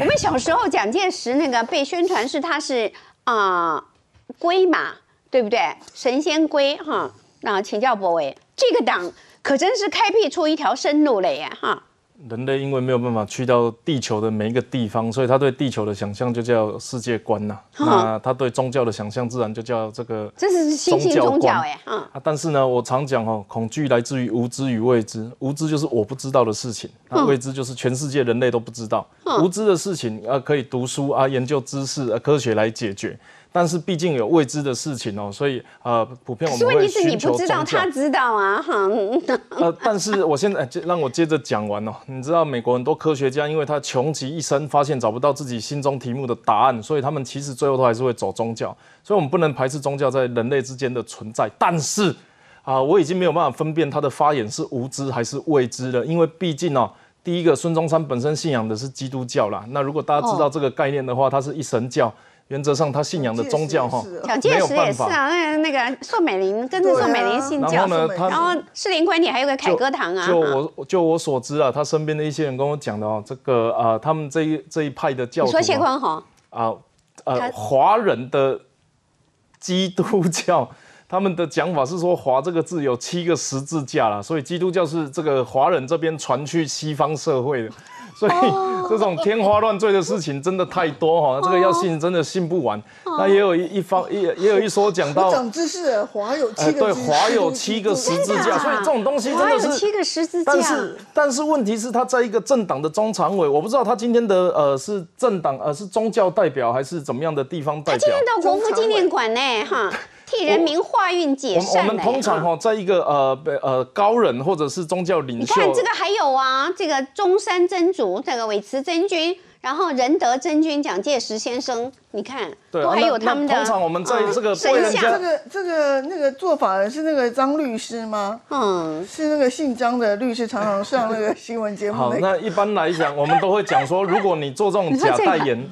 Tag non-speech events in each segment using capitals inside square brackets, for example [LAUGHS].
我们小时候蒋介石那个被宣传是他是啊龟嘛，对不对？神仙龟哈，那请教博伟，这个党可真是开辟出一条生路了耶哈。人类因为没有办法去到地球的每一个地方，所以他对地球的想象就叫世界观呐。那他对宗教的想象自然就叫这个这是新兴宗教哎，啊。但是呢，我常讲哦，恐惧来自于无知与未知。无知就是我不知道的事情，那未知就是全世界人类都不知道。无知的事情啊，可以读书啊，研究知识啊，科学来解决。但是毕竟有未知的事情哦，所以呃，普遍我们是你不知道。他知道啊，哈。[LAUGHS] 呃，但是我现在让我接着讲完哦。你知道美国很多科学家，因为他穷极一生，发现找不到自己心中题目的答案，所以他们其实最后都还是会走宗教。所以我们不能排斥宗教在人类之间的存在。但是啊，我已经没有办法分辨他的发言是无知还是未知了，因为毕竟哦，第一个孙中山本身信仰的是基督教啦。那如果大家知道这个概念的话，他是一神教。原则上，他信仰的宗教哈，蒋介石也是啊。那那个宋美龄跟着宋美龄信教，然后呢，然后士林官邸还有个凯歌堂啊。就我就我所知啊，他身边的一些人跟我讲的哦，这个啊，他们这一这一派的教，你说谢坤宏啊，呃，华人的基督教，他们的讲法是说“华”这个字有七个十字架了，所以基督教是这个华人这边传去西方社会的。所以这种天花乱坠的事情真的太多哈，这个要信真的信不完。那也有一一方也也有一说讲到长知识，华有七个对华有七个十字架，所以这种东西真的是七个十字架。但是但是问题是他在一个政党的中常委，我不知道他今天的呃是政党呃是宗教代表还是怎么样的地方代表。他今天到国父纪念馆呢哈。[LAUGHS] 替人民化运解善。我们通常哈，在一个呃呃高人或者是宗教领袖。你看这个还有啊，这个中山真主，这个韦慈真君，然后仁德真君蒋介石先生，你看，都还有他们的。通常我们在这个神像，这个这个那个做法的是那个张律师吗？嗯，是那个姓张的律师，常常上那个新闻节目。好，那一般来讲，我们都会讲说，如果你做这种 [LAUGHS] 假代言。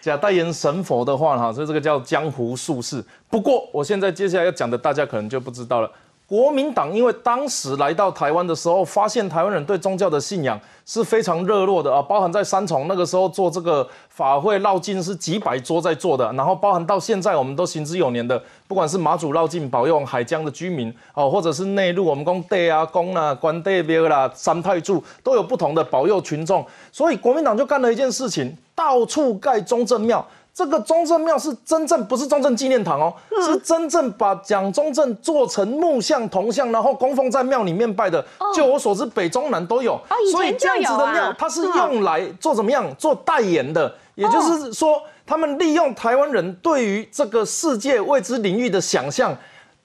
假代言神佛的话，哈，所以这个叫江湖术士。不过，我现在接下来要讲的，大家可能就不知道了。国民党因为当时来到台湾的时候，发现台湾人对宗教的信仰是非常热络的啊，包含在三重那个时候做这个法会绕境是几百桌在做的，然后包含到现在我们都行之有年的，不管是马祖绕境保佑海疆的居民哦，或者是内陆我们公地啊、公啊、关帝庙啦、三太柱都有不同的保佑群众，所以国民党就干了一件事情，到处盖中正庙。这个中正庙是真正不是中正纪念堂哦，是真正把蒋中正做成木像铜像，然后供奉在庙里面拜的。就我所知，北中南都有。所以这样子的庙，它是用来做怎么样？做代言的，也就是说，他们利用台湾人对于这个世界未知领域的想象。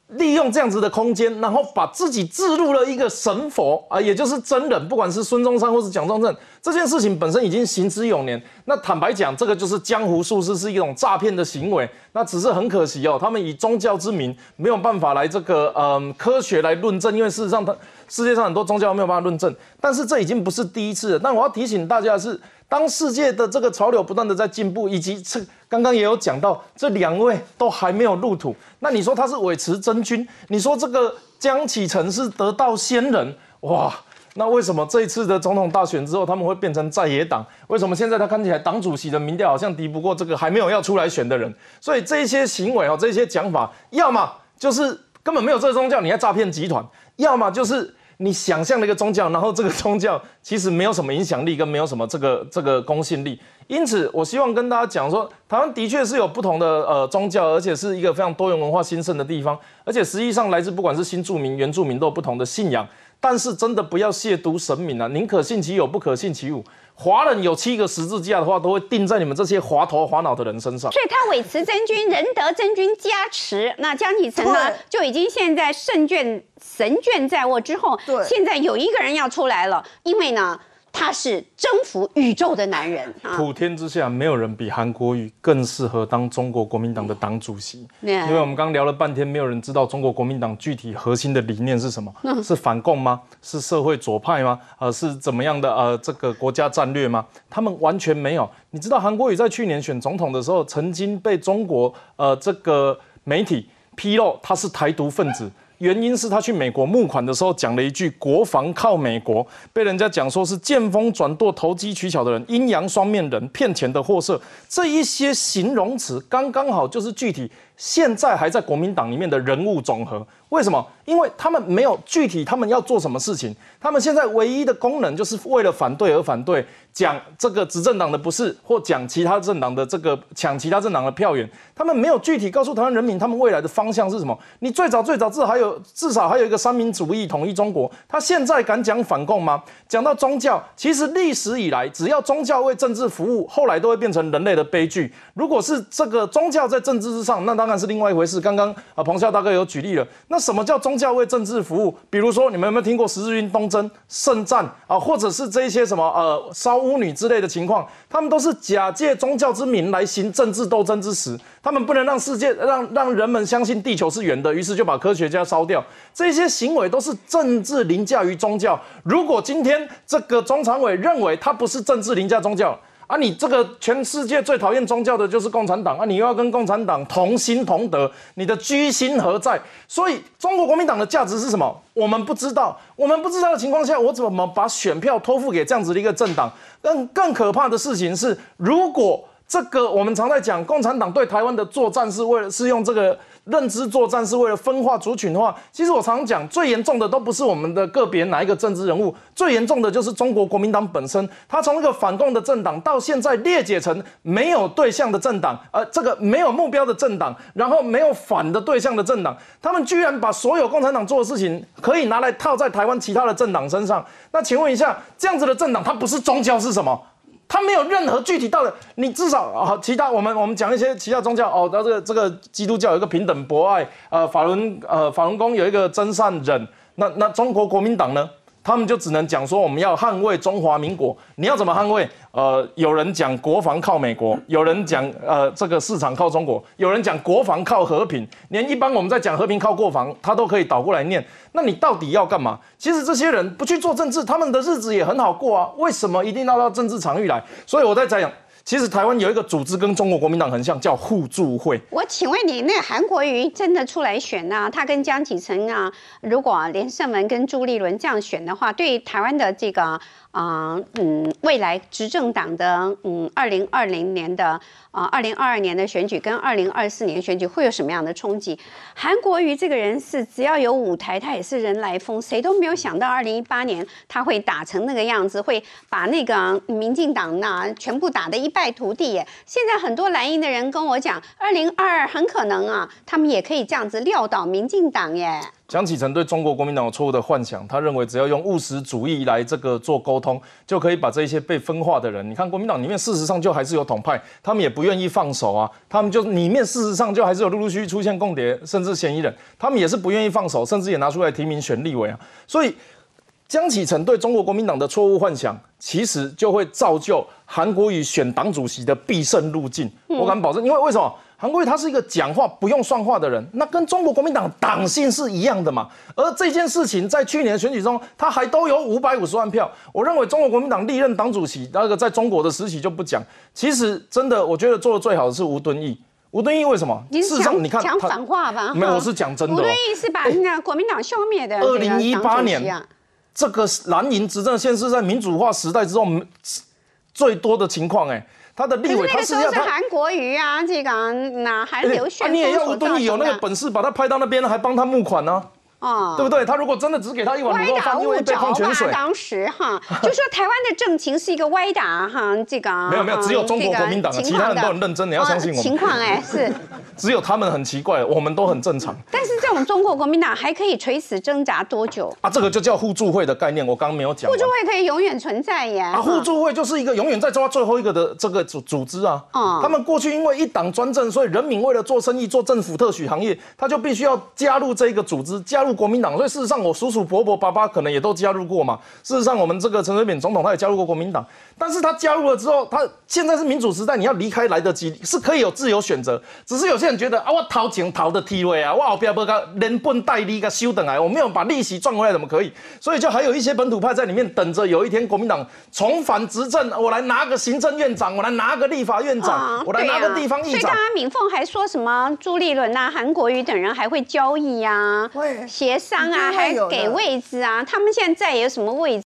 利用这样子的空间，然后把自己置入了一个神佛啊，也就是真人，不管是孙中山或是蒋中正，这件事情本身已经行之有年。那坦白讲，这个就是江湖术士是一种诈骗的行为。那只是很可惜哦，他们以宗教之名没有办法来这个嗯科学来论证，因为事实上他世界上很多宗教没有办法论证。但是这已经不是第一次了。但我要提醒大家的是。当世界的这个潮流不断的在进步，以及这刚刚也有讲到，这两位都还没有入土，那你说他是韦持真君，你说这个江启臣是得道仙人，哇，那为什么这一次的总统大选之后，他们会变成在野党？为什么现在他看起来党主席的民调好像敌不过这个还没有要出来选的人？所以这些行为哦，这些讲法，要么就是根本没有这个宗教，你在诈骗集团；要么就是。你想象的一个宗教，然后这个宗教其实没有什么影响力，跟没有什么这个这个公信力。因此，我希望跟大家讲说，台湾的确是有不同的呃宗教，而且是一个非常多元文化兴盛的地方，而且实际上来自不管是新住民、原住民都有不同的信仰。但是真的不要亵渎神明啊，宁可信其有，不可信其无。华人有七个十字架的话，都会钉在你们这些滑头滑脑的人身上。所以他韦慈真君、仁德真君加持，那江启臣呢，就已经现在胜券神券在握之后，现在有一个人要出来了，因为呢。他是征服宇宙的男人，普天之下没有人比韩国瑜更适合当中国国民党的党主席。因为我们刚聊了半天，没有人知道中国国民党具体核心的理念是什么？是反共吗？是社会左派吗？呃，是怎么样的？呃，这个国家战略吗？他们完全没有。你知道韩国瑜在去年选总统的时候，曾经被中国呃这个媒体披露他是台独分子。原因是他去美国募款的时候讲了一句“国防靠美国”，被人家讲说是见风转舵、投机取巧的人、阴阳双面人、骗钱的货色，这一些形容词刚刚好就是具体现在还在国民党里面的人物总和。为什么？因为他们没有具体他们要做什么事情，他们现在唯一的功能就是为了反对而反对，讲这个执政党的不是，或讲其他政党的这个抢其他政党的票源，他们没有具体告诉台湾人民他们未来的方向是什么。你最早最早至少还有至少还有一个三民主义统一中国，他现在敢讲反共吗？讲到宗教，其实历史以来只要宗教为政治服务，后来都会变成人类的悲剧。如果是这个宗教在政治之上，那他当然是另外一回事。刚刚啊，彭笑大哥有举例了，那。什么叫宗教为政治服务？比如说，你们有没有听过十字军东征、圣战啊，或者是这些什么呃烧巫女之类的情况？他们都是假借宗教之名来行政治斗争之时，他们不能让世界让让人们相信地球是圆的，于是就把科学家烧掉。这些行为都是政治凌驾于宗教。如果今天这个中常委认为他不是政治凌驾宗教。啊，你这个全世界最讨厌宗教的就是共产党啊！你又要跟共产党同心同德，你的居心何在？所以中国国民党的价值是什么？我们不知道。我们不知道的情况下，我怎么把选票托付给这样子的一个政党？更更可怕的事情是，如果这个我们常在讲，共产党对台湾的作战是为了是用这个。认知作战是为了分化族群的话，其实我常常讲，最严重的都不是我们的个别哪一个政治人物，最严重的就是中国国民党本身。他从一个反共的政党，到现在裂解成没有对象的政党，呃，这个没有目标的政党，然后没有反的对象的政党，他们居然把所有共产党做的事情，可以拿来套在台湾其他的政党身上。那请问一下，这样子的政党，它不是宗教是什么？他没有任何具体到的，你至少啊，其他我们我们讲一些其他宗教哦，那这个这个基督教有一个平等博爱，呃，法轮呃法轮功有一个真善忍，那那中国国民党呢？他们就只能讲说我们要捍卫中华民国，你要怎么捍卫？呃，有人讲国防靠美国，有人讲呃这个市场靠中国，有人讲国防靠和平，连一般我们在讲和平靠国防，他都可以倒过来念。那你到底要干嘛？其实这些人不去做政治，他们的日子也很好过啊，为什么一定要到政治场域来？所以我在讲。其实台湾有一个组织跟中国国民党很像，叫互助会。我请问你，那韩国瑜真的出来选呢？他跟江启臣啊，如果连胜文跟朱立伦这样选的话，对台湾的这个。啊，嗯，未来执政党的，嗯，二零二零年的，啊，二零二二年的选举跟二零二四年选举会有什么样的冲击？韩国瑜这个人是只要有舞台，他也是人来疯，谁都没有想到二零一八年他会打成那个样子，会把那个民进党那全部打得一败涂地。耶！现在很多蓝营的人跟我讲，二零二二很可能啊，他们也可以这样子撂倒民进党耶。江启臣对中国国民党有错误的幻想，他认为只要用务实主义来这个做沟通，就可以把这些被分化的人。你看国民党里面事实上就还是有统派，他们也不愿意放手啊，他们就里面事实上就还是有陆陆续续出现共谍，甚至嫌疑人，他们也是不愿意放手，甚至也拿出来提名选立委啊。所以江启臣对中国国民党的错误幻想，其实就会造就韩国瑜选党主席的必胜路径。我敢保证，因为为什么？韩国瑜他是一个讲话不用算话的人，那跟中国国民党党性是一样的嘛。而这件事情在去年的选举中，他还都有五百五十万票。我认为中国国民党历任党主席那个在中国的时期就不讲。其实真的，我觉得做的最好的是吴敦义。吴敦义为什么？事实上，你看讲反话吧。没有，我是讲真的。吴敦义是把那国民党消灭的。二零一八年这个蓝营执政，现是在民主化时代之后最多的情况，哎。他的立委，他是要是韩国瑜啊，这个哪还刘选，你也要吴敦义有那个本事把他派到那边，还帮他募款呢。哦，对不对？他如果真的只给他一碗卤肉饭，因为一杯矿泉水，当时哈，[LAUGHS] 就说台湾的政情是一个歪打哈，这个没有没有，只有中国国民党，其他人都很认真，你要相信我。情况哎，是 [LAUGHS] 只有他们很奇怪，我们都很正常。但是这种中国国民党还可以垂死挣扎多久啊？这个就叫互助会的概念，我刚刚没有讲。互助会可以永远存在耶。啊，互助会就是一个永远在抓最后一个的这个组组织啊。哦。他们过去因为一党专政，所以人民为了做生意、做政府特许行业，他就必须要加入这一个组织，加入国民党。所以事实上。我叔叔、伯伯、爸爸可能也都加入过嘛。事实上，我们这个陈水扁总统他也加入过国民党，但是他加入了之后，他现在是民主时代，你要离开来得及，是可以有自由选择。只是有些人觉得啊，我掏钱掏的 T 位啊，我后边不个连本带利个修等来，我没有把利息赚回来，怎么可以？所以就还有一些本土派在里面等着，有一天国民党重返执政，我来拿个行政院长，我来拿个立法院长，我来拿个地方议长。所以，刚刚敏凤还说什么朱立伦呐、韩国瑜等人还会交易呀？协商啊，还给位置啊。他们现在有什么位置？